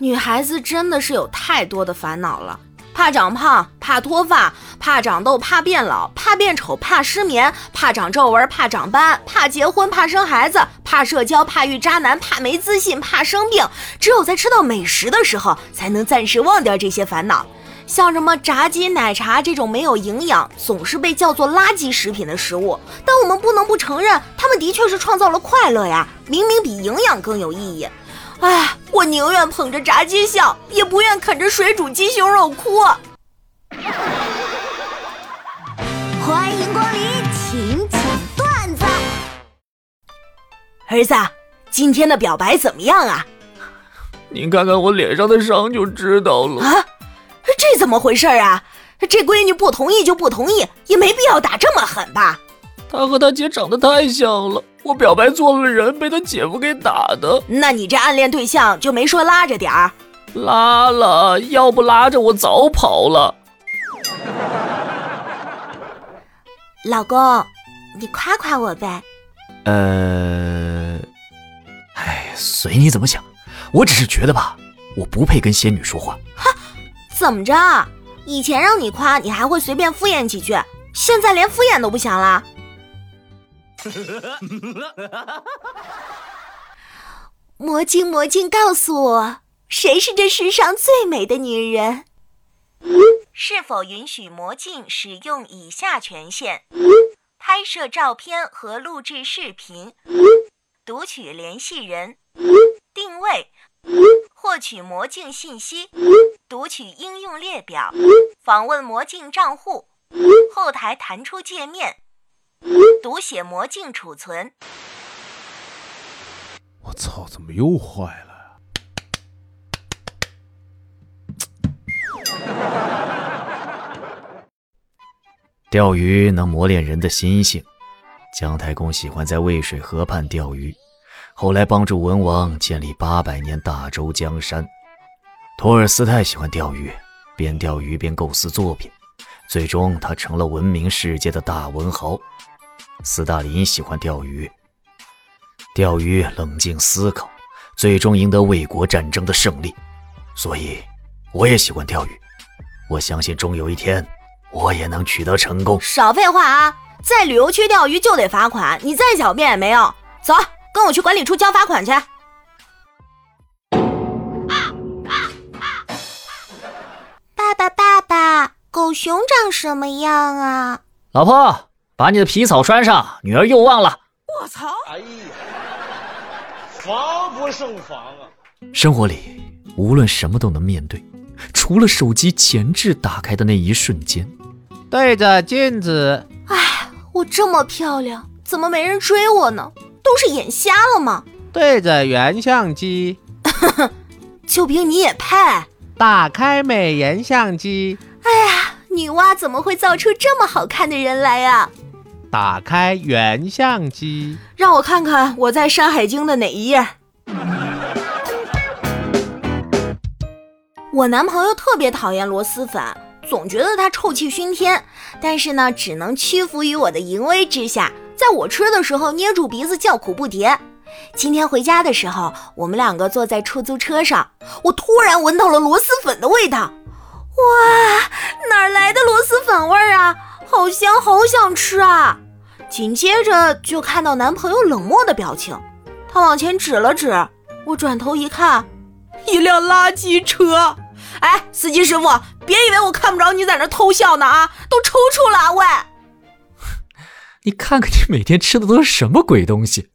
女孩子真的是有太多的烦恼了，怕长胖，怕脱发，怕长痘，怕变老，怕变丑，怕失眠，怕长皱纹，怕长斑，怕结婚，怕生孩子，怕社交，怕遇渣男，怕没自信，怕生病。只有在吃到美食的时候，才能暂时忘掉这些烦恼。像什么炸鸡、奶茶这种没有营养、总是被叫做垃圾食品的食物，但我们不能不承认，它们的确是创造了快乐呀，明明比营养更有意义。哎，我宁愿捧着炸鸡笑，也不愿啃着水煮鸡胸肉哭。欢迎光临，请讲段子。儿子，今天的表白怎么样啊？您看看我脸上的伤就知道了。啊，这怎么回事啊？这闺女不同意就不同意，也没必要打这么狠吧？她和她姐长得太像了。我表白错了人，被他姐夫给打的。那你这暗恋对象就没说拉着点儿？拉了，要不拉着我早跑了。老公，你夸夸我呗。呃，哎，随你怎么想。我只是觉得吧，我不配跟仙女说话。哈，怎么着？以前让你夸，你还会随便敷衍几句，现在连敷衍都不想了？魔镜魔镜，告诉我，谁是这世上最美的女人？是否允许魔镜使用以下权限：拍摄照片和录制视频，读取联系人，定位，获取魔镜信息，读取应用列表，访问魔镜账户，后台弹出界面。读写魔镜储存。我操！怎么又坏了 钓鱼能磨练人的心性。姜太公喜欢在渭水河畔钓鱼，后来帮助文王建立八百年大周江山。托尔斯泰喜欢钓鱼，边钓鱼边构思作品，最终他成了闻名世界的大文豪。斯大林喜欢钓鱼，钓鱼冷静思考，最终赢得卫国战争的胜利。所以，我也喜欢钓鱼。我相信终有一天，我也能取得成功。少废话啊！在旅游区钓鱼就得罚款，你再狡辩也没用。走，跟我去管理处交罚款去。爸爸，爸爸，狗熊长什么样啊？老婆。把你的皮草穿上，女儿又忘了。我操！哎呀，防不胜防啊！生活里无论什么都能面对，除了手机前置打开的那一瞬间。对着镜子。哎，我这么漂亮，怎么没人追我呢？都是眼瞎了吗？对着原相机。就凭你也配？打开美颜相机。哎呀，女娲怎么会造出这么好看的人来呀？打开原相机，让我看看我在《山海经》的哪一页。我男朋友特别讨厌螺蛳粉，总觉得它臭气熏天。但是呢，只能屈服于我的淫威之下，在我吃的时候捏住鼻子叫苦不迭。今天回家的时候，我们两个坐在出租车上，我突然闻到了螺蛳粉的味道。哇，哪来的螺蛳粉味儿啊？好香，好想吃啊！紧接着就看到男朋友冷漠的表情，他往前指了指，我转头一看，一辆垃圾车。哎，司机师傅，别以为我看不着你在那偷笑呢啊！都抽搐了，喂！你看看你每天吃的都是什么鬼东西？